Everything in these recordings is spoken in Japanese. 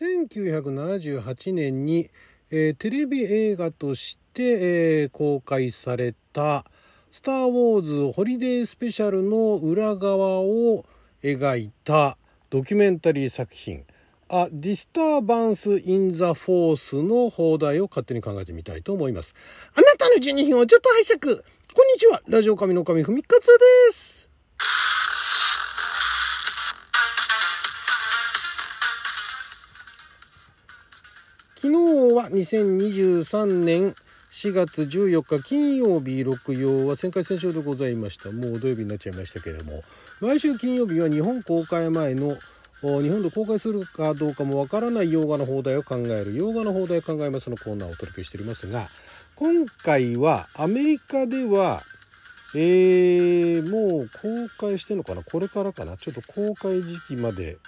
1978年に、えー、テレビ映画として、えー、公開された「スター・ウォーズ・ホリデー・スペシャル」の裏側を描いたドキュメンタリー作品「A Disturbance in the Force」の放題を勝手に考えてみたいと思います。あなたの12分をちょっと拝借。こんにちは。ラジオ神の神ふみかつです。は2023年4月14日金曜日六曜は旋回戦勝でございました。もう土曜日になっちゃいましたけれども。毎週金曜日は日本公開前の日本で公開するかどうかもわからない洋画の放題を考える洋画の放題を考えますのコーナーをお届けしておりますが今回はアメリカではえー、もう公開してんのかな？これからかな？ちょっと公開時期まで、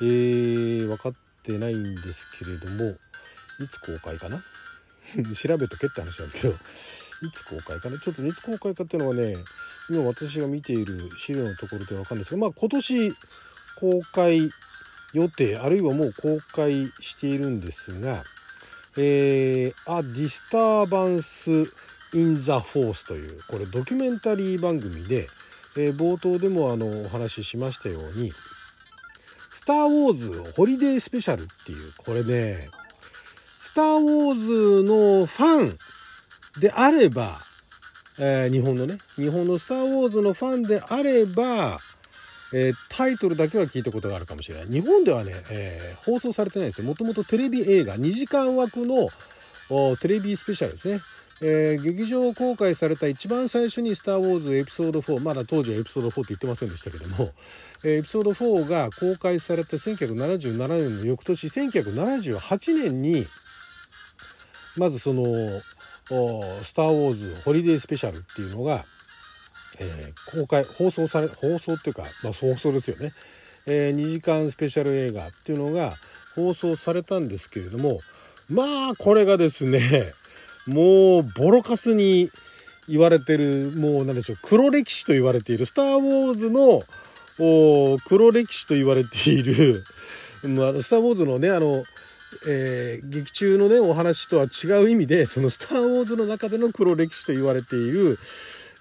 えー、分かってないんですけれども。いつ公開かな？調べとけって話なんですけどいつ公開かな？ちょっといつ公開かっていうのはね今私が見ている資料のところでわかるんですがまあ今年公開予定あるいはもう公開しているんですがえー、A Disturbance in the Force というこれドキュメンタリー番組で、えー、冒頭でもあのお話ししましたように「スター・ウォーズホリデースペシャル」っていうこれねター・ウォーズのファンであれば、えー、日本のね、日本のスター・ウォーズのファンであれば、えー、タイトルだけは聞いたことがあるかもしれない。日本ではね、えー、放送されてないですよ。もともとテレビ映画、2時間枠のテレビスペシャルですね。えー、劇場公開された一番最初に「スター・ウォーズ」エピソード4まだ当時はエピソード4って言ってませんでしたけども、えー、エピソード4が公開された1977年の翌年1978年にまずその「スター・ウォーズ・ホリデー・スペシャル」っていうのが、えー、公開放送され放送っていうか、まあ、放送ですよね、えー、2時間スペシャル映画っていうのが放送されたんですけれどもまあこれがですねもうボロカスに言われてるもう何でしょう黒歴史と言われている「スター・ウォーズ」の黒歴史と言われている「まあ、スター・ウォーズ」のねあのえー、劇中のねお話とは違う意味でその「スター・ウォーズ」の中での黒歴史と言われている、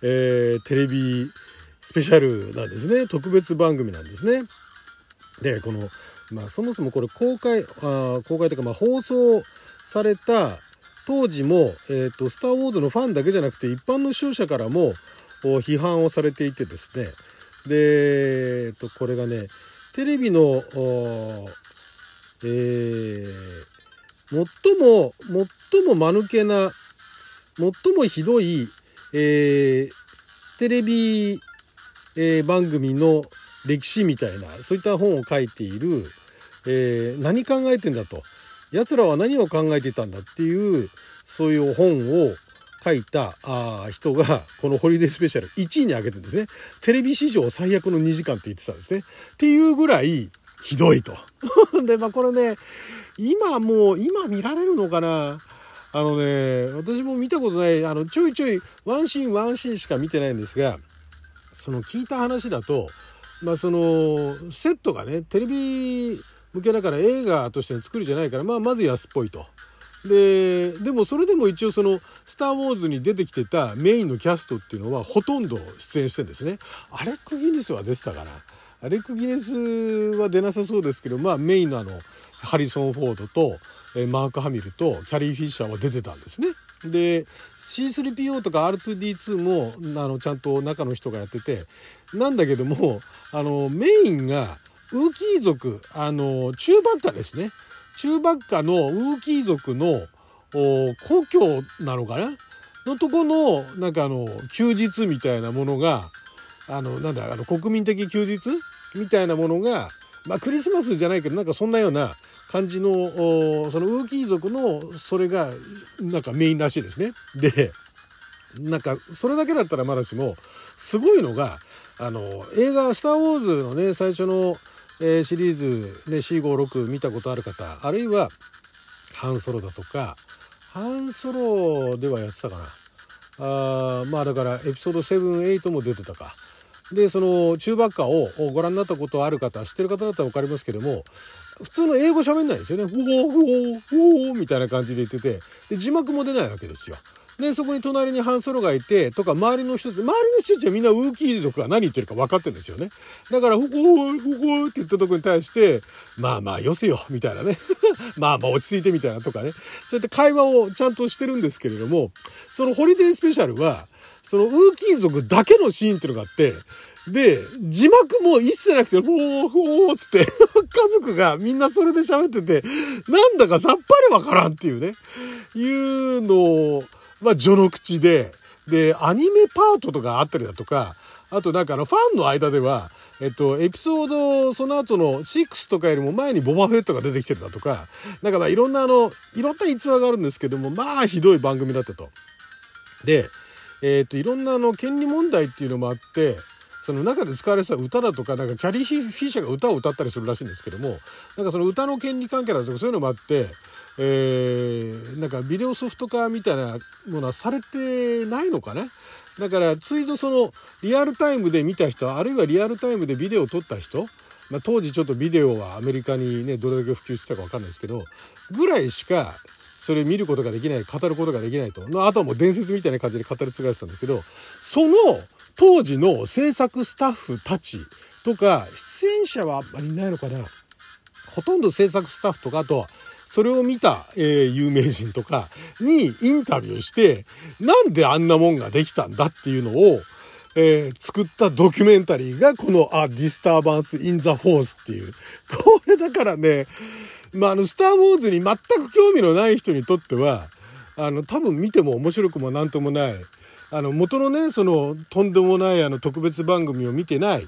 えー、テレビスペシャルなんですね特別番組なんですね。でこの、まあ、そもそもこれ公開あ公開というか、まあ、放送された当時も「えーと、スター・ウォーズ」のファンだけじゃなくて一般の視聴者からも批判をされていてですねで、えーとこれがねテレビのえー、最も最も間抜けな最もひどい、えー、テレビ、えー、番組の歴史みたいなそういった本を書いている、えー、何考えてんだと。奴らは何を考えてたんだっていうそういう本を書いたあ人がこのホリデースペシャル1位に挙げてんですね。テレビ史上最悪の2時間って言ってたんですね。っていうぐらいひどいと。で、まあこれね、今もう、今見られるのかな？あのね、私も見たことない、あの、ちょいちょいワンシーンワンシーンしか見てないんですが、その聞いた話だと、まあその、セットがね、テレビ向けだから映画として作りじゃないから、まあまず安っぽいと。で、でもそれでも一応その、スター・ウォーズに出てきてたメインのキャストっていうのはほとんど出演してんですね。アレック・ギネスは出てたかな？アレック・ギネスは出なさそうですけど、まあメインのあの、ハリソン・フォードと、えマーク・ハミルとキャリー・フィッシャーは出てたんですね。で C3PO とか R2D2 もあのちゃんと中の人がやっててなんだけどもあのメインがウーキー族あの中ばっかですね。中ばっかのウーキー族の故郷なのかな？のとこのなんかあの休日みたいなものがあのなんだあの国民的休日みたいなものが、まあ、クリスマスじゃないけどなんかそんなような感じのそのウーキー族のそれがなんかメインらしいですね。でなんかそれだけだったらまだしもすごいのがあの映画「スター・ウォーズ」のね最初の、えー、シリーズ、ね、456見たことある方あるいはハンソロだとかハンソロではやってたかなあまあだからエピソード78も出てたかでその中ばっかをご覧になったことある方知ってる方だったら分かりますけども普通の英語喋んないですよね。ウォー、ウォー、ウォーみたいな感じで言ってて、で、字幕も出ないわけですよ。で、そこに隣にハンソロがいて、とか、周りの人、周りの人たちはみんなウーキー族が何言ってるか分かってるんですよね。だから、ほこー、ほこーって言ったとこに対して、まあまあ、よせよ、みたいなね。まあまあ、落ち着いてみたいなとかね。そうやって会話をちゃんとしてるんですけれども、そのホリデースペシャルは、そのウーキー族だけのシーンっていうのがあって、で、字幕も一切なくて、ほーほーつって、家族がみんなそれで喋ってて、なんだかさっぱりわからんっていうね、いうのを、まあ、序の口で、で、アニメパートとかあったりだとか、あとなんかあの、ファンの間では、えっと、エピソード、その後の6とかよりも前にボバフェットが出てきてるだとか、なんかまあいろんなあの、いろんな逸話があるんですけども、まあひどい番組だったと。で、えっと、いろんなあの、権利問題っていうのもあって、その中で使われてた歌だとか、なんかキャリー・フィッシャーが歌を歌ったりするらしいんですけども、なんかその歌の権利関係だとかそういうのもあって、えー、なんかビデオソフト化みたいなものはされてないのかね？だから追随そのリアルタイムで見た人あるいはリアルタイムでビデオを撮った人、まあ、当時ちょっとビデオはアメリカにねどれだけ普及してたか分かんないですけどぐらいしかそれ見ることができない語ることができないと、あ、とはもう伝説みたいな感じで語り継がれてたんだけどその当時の制作スタッフたちとか出演者はあんまりいないのかなほとんど制作スタッフとかあとはそれを見た、えー、有名人とかにインタビューして、なんであんなもんができたんだっていうのを、えー、作ったドキュメンタリーがこの、 A Disturbance in the Force っていう。これだからね、まあ、あの、スター・ウォーズに全く興味のない人にとっては、あの、多分見ても面白くもなんともない、あの、元のね、その、とんでもないあの、特別番組を見てない、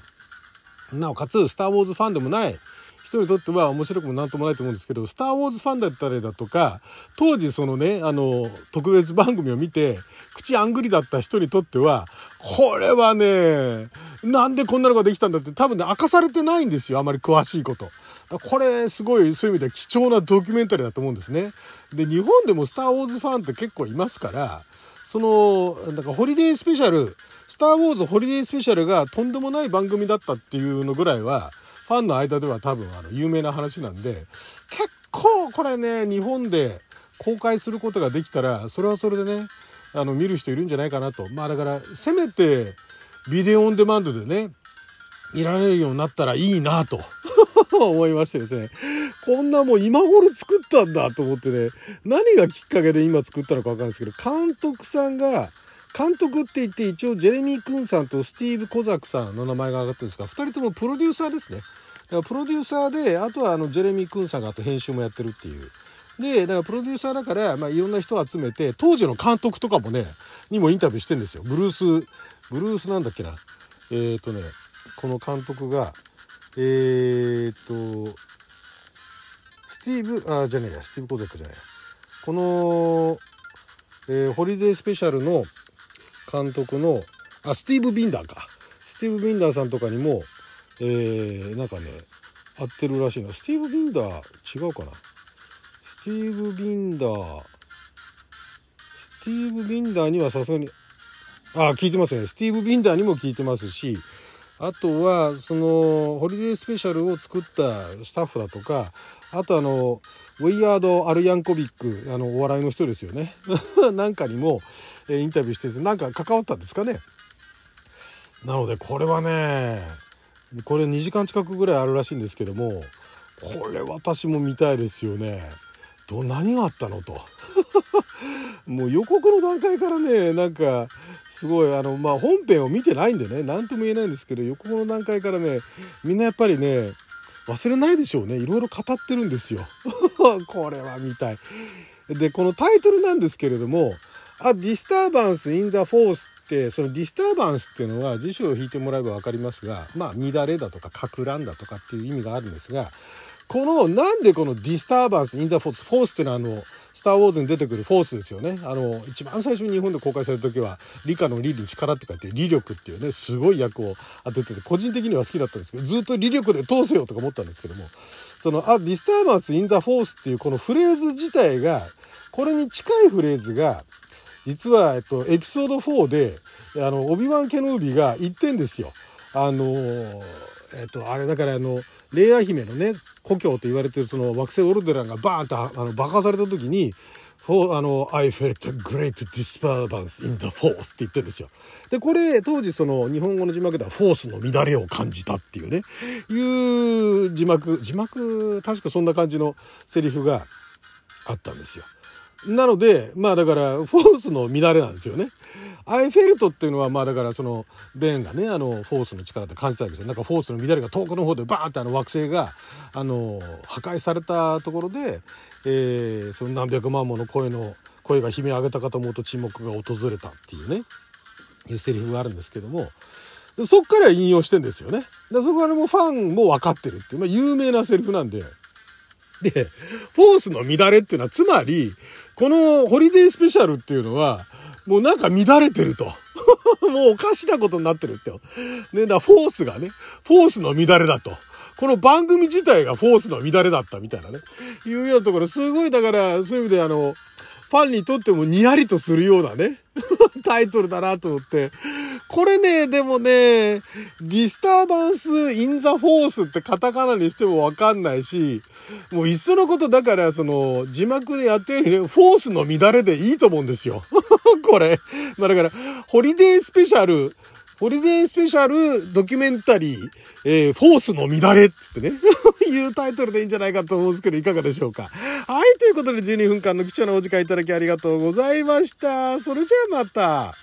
なおかつ、スター・ウォーズファンでもない、人にとっては面白くもなんともないと思うんですけど、スター・ウォーズファンだったりだとか、当時そのね、あの、特別番組を見て、口あんぐりだった人にとっては、これはね、なんでこんなのができたんだって多分ね、明かされてないんですよ。あまり詳しいこと。これ、すごい、そういう意味では貴重なドキュメンタリーだと思うんですね。で、日本でもスター・ウォーズファンって結構いますから、その、なんかホリデースペシャル、スター・ウォーズホリデースペシャルがとんでもない番組だったっていうのぐらいは、ファンの間では多分あの有名な話なんで結構これね日本で公開することができたらそれはそれでねあの見る人いるんじゃないかなとまあだからせめてビデオオンデマンドでね見られるようになったらいいなとと思いましてですねこんなもう今頃作ったんだと思ってね何がきっかけで今作ったのか分かんないですけど監督さんが監督って言って一応ジェレミー・クンさんとスティーブ・コザクさんの名前が挙がってるんですが2人ともプロデューサーですね。だからプロデューサーであとはあのジェレミー・クンさんがあと編集もやってるっていう。でだからプロデューサーだから、まあ、いろんな人を集めて当時の監督とかもねにもインタビューしてんですよ。ブルースブルースなんだっけな。えっ、ー、とねこの監督がえっ、とスティーブあじゃねえやスティーブ・コザクじゃないこの、えー、ホリデースペシャルの監督のあスティーブ・ビンダーか。スティーブ・ビンダーさんとかにもえー、なんかね合ってるらしいなスティーブ・ビンダー違うかな。スティーブ・ビンダースティーブ・ビンダーにはさすがにあ聞いてますね。スティーブ・ビンダーにも聞いてますしあとはそのホリデースペシャルを作ったスタッフだとかあとあのウィアード・アルヤンコビックあのお笑いの人ですよね。なんかにもえインタビューしてなんか関わったんですかね。なのでこれはねこれ2時間近くぐらいあるらしいんですけどもこれ私も見たいですよね。ど何があったのと。もう予告の段階からねなんかすごいあのまあ本編を見てないんでね何とも言えないんですけど予告の段階からねみんなやっぱりね忘れないでしょうね。いろいろ語ってるんですよ。これは見たい。でこのタイトルなんですけれどもA Disturbance in the Force って、その disturbance っていうのは辞書を引いてもらえば分かりますが、まあ、乱れだとか、かく乱だとかっていう意味があるんですが、この、なんでこの Disturbance in the Force、フォースっていうのはあの、スター・ウォーズに出てくるフォースですよね。あの、一番最初に日本で公開された時は、理科の理に力って書いて、理力っていうね、すごい役を当ててて、個人的には好きだったんですけど、ずっと理力で通せよとか思ったんですけども、その、 A Disturbance in the Force っていうこのフレーズ自体が、これに近いフレーズが、実は、えっと、エピソード4で、あの、オビワン・ケノービが言ってんですよ。あの、えっと、あれだからあの、レイヤー姫のね、故郷と言われてるその惑星オルデランがバーンとあの爆破された時に、あの、I felt a great disturbance in the force って言ってるんですよ。で、これ、当時その日本語の字幕ではフォースの乱れを感じたっていうね、いう字幕、字幕、確かそんな感じのセリフがあったんですよ。なので、まあだから、フォースの乱れなんですよね。アイフェルトっていうのは、まあだからその、ベンがね、あの、フォースの力って感じたわけですよ。なんかフォースの乱れが遠くの方でバーンってあの惑星が、あの、破壊されたところで、えー、その何百万もの声の、声が悲鳴を上げたかと思うと沈黙が訪れたっていうね、いうセリフがあるんですけども、そっから引用してんですよね。でそこはもうファンも分かってるっていう、まあ有名なセリフなんで、で、フォースの乱れっていうのは、つまり、このホリデースペシャルっていうのは、もうなんか乱れてると。もうおかしなことになってるってよ。ね、だフォースがね、フォースの乱れだと。この番組自体がフォースの乱れだったみたいなね。いうようなところ、すごいだから、そういう意味であの、ファンにとってもニヤリとするようなね、タイトルだなと思って。これね、でもね、 Disturbance in the Force ってカタカナにしてもわかんないし、もういっそのことだから、その、字幕でやってるように、フォースの乱れでいいと思うんですよ。これ。まあだから、ホリデースペシャル、ホリデースペシャルドキュメンタリー、えー、フォースの乱れっつってね いうタイトルでいいんじゃないかと思うんですけど、いかがでしょうか。はい、ということで12分間の貴重なお時間いただきありがとうございました。それじゃあまた。